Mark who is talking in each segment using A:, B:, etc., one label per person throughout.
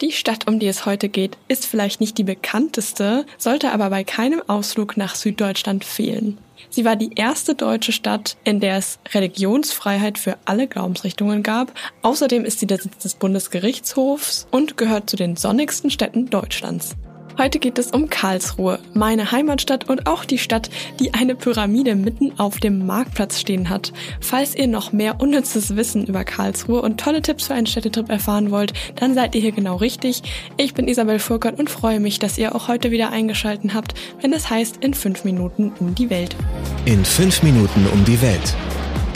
A: Die Stadt, um die es heute geht, ist vielleicht nicht die bekannteste, sollte aber bei keinem Ausflug nach Süddeutschland fehlen. Sie war die erste deutsche Stadt, in der es Religionsfreiheit für alle Glaubensrichtungen gab. Außerdem ist sie der Sitz des Bundesgerichtshofs und gehört zu den sonnigsten Städten Deutschlands. Heute geht es um Karlsruhe, meine Heimatstadt und auch die Stadt, die eine Pyramide mitten auf dem Marktplatz stehen hat. Falls ihr noch mehr unnützes Wissen über Karlsruhe und tolle Tipps für einen Städtetrip erfahren wollt, dann seid ihr hier genau richtig. Ich bin Isabel Furkert und freue mich, dass ihr auch heute wieder eingeschalten habt, wenn es heißt in fünf Minuten um die Welt.
B: In fünf Minuten um die Welt.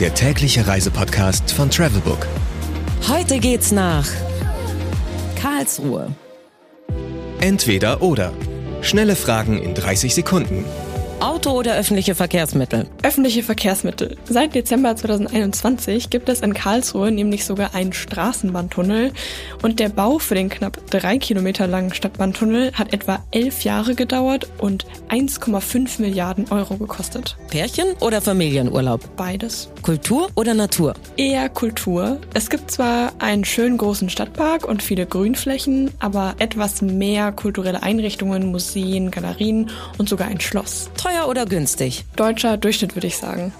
B: Der tägliche Reisepodcast von Travelbook.
C: Heute geht's nach Karlsruhe.
B: Entweder oder. Schnelle Fragen in 30 Sekunden.
C: Auto oder öffentliche Verkehrsmittel?
A: Öffentliche Verkehrsmittel. Seit Dezember 2021 gibt es in Karlsruhe nämlich sogar einen Straßenbahntunnel und der Bau für den knapp drei Kilometer langen Stadtbahntunnel hat etwa elf Jahre gedauert und 1,5 Milliarden Euro gekostet.
C: Pärchen oder Familienurlaub?
A: Beides.
C: Kultur oder Natur?
A: Eher Kultur. Es gibt zwar einen schönen großen Stadtpark und viele Grünflächen, aber etwas mehr kulturelle Einrichtungen, Museen, Galerien und sogar ein Schloss.
C: Teuer oder günstig?
A: Deutscher Durchschnitt würde ich sagen.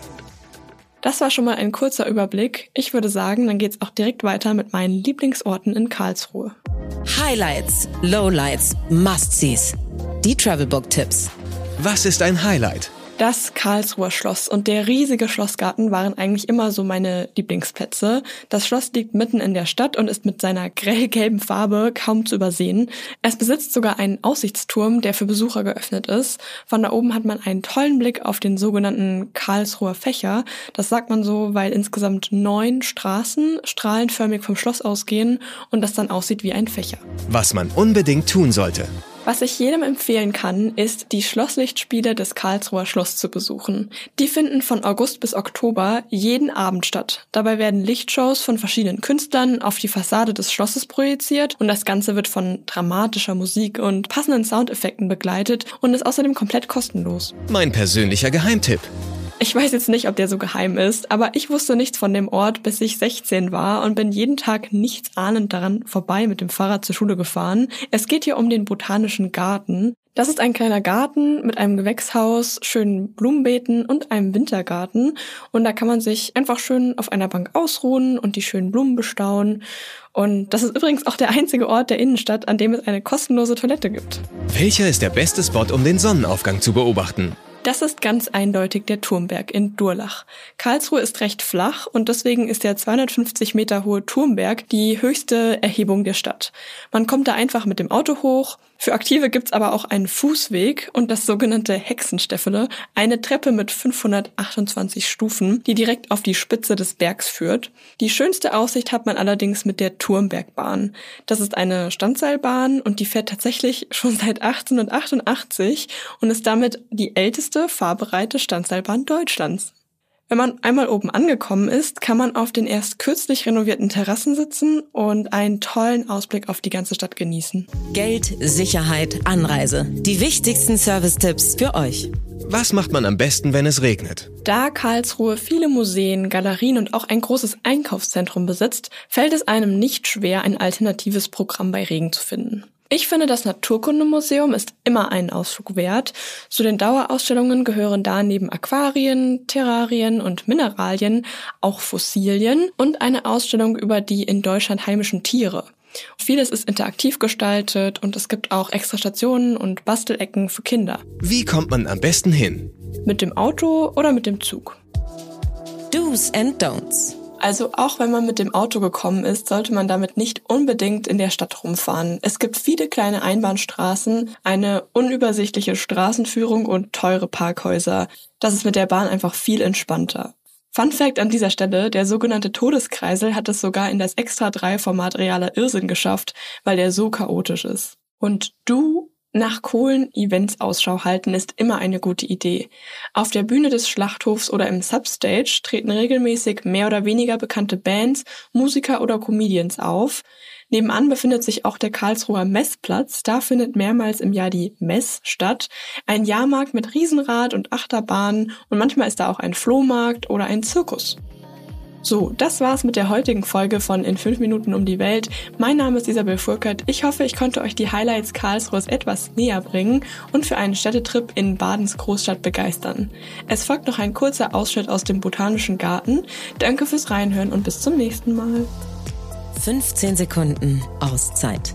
A: Das war schon mal ein kurzer Überblick. Ich würde sagen, dann geht's auch direkt weiter mit meinen Lieblingsorten in Karlsruhe.
C: Highlights, Lowlights, Must-Sees. Die Travelbook-Tipps.
B: Was ist ein Highlight?
A: Das Karlsruher Schloss und der riesige Schlossgarten waren eigentlich immer so meine Lieblingsplätze. Das Schloss liegt mitten in der Stadt und ist mit seiner grellgelben Farbe kaum zu übersehen. Es besitzt sogar einen Aussichtsturm, der für Besucher geöffnet ist. Von da oben hat man einen tollen Blick auf den sogenannten Karlsruher Fächer. Das sagt man so, weil insgesamt neun Straßen strahlenförmig vom Schloss ausgehen und das dann aussieht wie ein Fächer.
B: Was man unbedingt tun sollte.
A: Was ich jedem empfehlen kann, ist, die Schlosslichtspiele des Karlsruher Schloss zu besuchen. Die finden von August bis Oktober jeden Abend statt. Dabei werden Lichtshows von verschiedenen Künstlern auf die Fassade des Schlosses projiziert und das Ganze wird von dramatischer Musik und passenden Soundeffekten begleitet und ist außerdem komplett kostenlos.
B: Mein persönlicher Geheimtipp.
A: Ich weiß jetzt nicht, ob der so geheim ist, aber ich wusste nichts von dem Ort, bis ich 16 war und bin jeden Tag nichts ahnend daran vorbei mit dem Fahrrad zur Schule gefahren. Es geht hier um den Botanischen Garten. Das ist ein kleiner Garten mit einem Gewächshaus, schönen Blumenbeeten und einem Wintergarten. Und da kann man sich einfach schön auf einer Bank ausruhen und die schönen Blumen bestaunen. Und das ist übrigens auch der einzige Ort der Innenstadt, an dem es eine kostenlose Toilette gibt.
B: Welcher ist der beste Spot, um den Sonnenaufgang zu beobachten?
A: Das ist ganz eindeutig der Turmberg in Durlach. Karlsruhe ist recht flach und deswegen ist der 250 Meter hohe Turmberg die höchste Erhebung der Stadt. Man kommt da einfach mit dem Auto hoch, für Aktive gibt's aber auch einen Fußweg und das sogenannte Hexensteffele, eine Treppe mit 528 Stufen, die direkt auf die Spitze des Bergs führt. Die schönste Aussicht hat man allerdings mit der Turmbergbahn. Das ist eine Standseilbahn und die fährt tatsächlich schon seit 1888 und ist damit die älteste fahrbereite Standseilbahn Deutschlands. Wenn man einmal oben angekommen ist, kann man auf den erst kürzlich renovierten Terrassen sitzen und einen tollen Ausblick auf die ganze Stadt genießen.
C: Geld, Sicherheit, Anreise. Die wichtigsten Service-Tipps für euch.
B: Was macht man am besten, wenn es regnet?
A: Da Karlsruhe viele Museen, Galerien und auch ein großes Einkaufszentrum besitzt, fällt es einem nicht schwer, ein alternatives Programm bei Regen zu finden. Ich finde, das Naturkundemuseum ist immer einen Ausflug wert. Zu den Dauerausstellungen gehören da neben Aquarien, Terrarien und Mineralien auch Fossilien und eine Ausstellung über die in Deutschland heimischen Tiere. Vieles ist interaktiv gestaltet und es gibt auch extra Stationen und Bastelecken für Kinder.
B: Wie kommt man am besten hin?
A: Mit dem Auto oder mit dem Zug?
C: Do's and Don'ts.
A: Also auch wenn man mit dem Auto gekommen ist, sollte man damit nicht unbedingt in der Stadt rumfahren. Es gibt viele kleine Einbahnstraßen, eine unübersichtliche Straßenführung und teure Parkhäuser. Das ist mit der Bahn einfach viel entspannter. Fun Fact an dieser Stelle, der sogenannte Todeskreisel hat es sogar in das Extra 3 Format realer Irrsinn geschafft, weil der so chaotisch ist. Und du nach coolen Events Ausschau halten ist immer eine gute Idee. Auf der Bühne des Schlachthofs oder im Substage treten regelmäßig mehr oder weniger bekannte Bands, Musiker oder Comedians auf. Nebenan befindet sich auch der Karlsruher Messplatz. Da findet mehrmals im Jahr die Mess statt. Ein Jahrmarkt mit Riesenrad und Achterbahnen und manchmal ist da auch ein Flohmarkt oder ein Zirkus. So, das war's mit der heutigen Folge von In 5 Minuten um die Welt. Mein Name ist Isabel Furkert. Ich hoffe, ich konnte euch die Highlights Karlsruhes etwas näher bringen und für einen Städtetrip in Badens Großstadt begeistern. Es folgt noch ein kurzer Ausschnitt aus dem Botanischen Garten. Danke fürs Reinhören und bis zum nächsten Mal.
C: 15 Sekunden Auszeit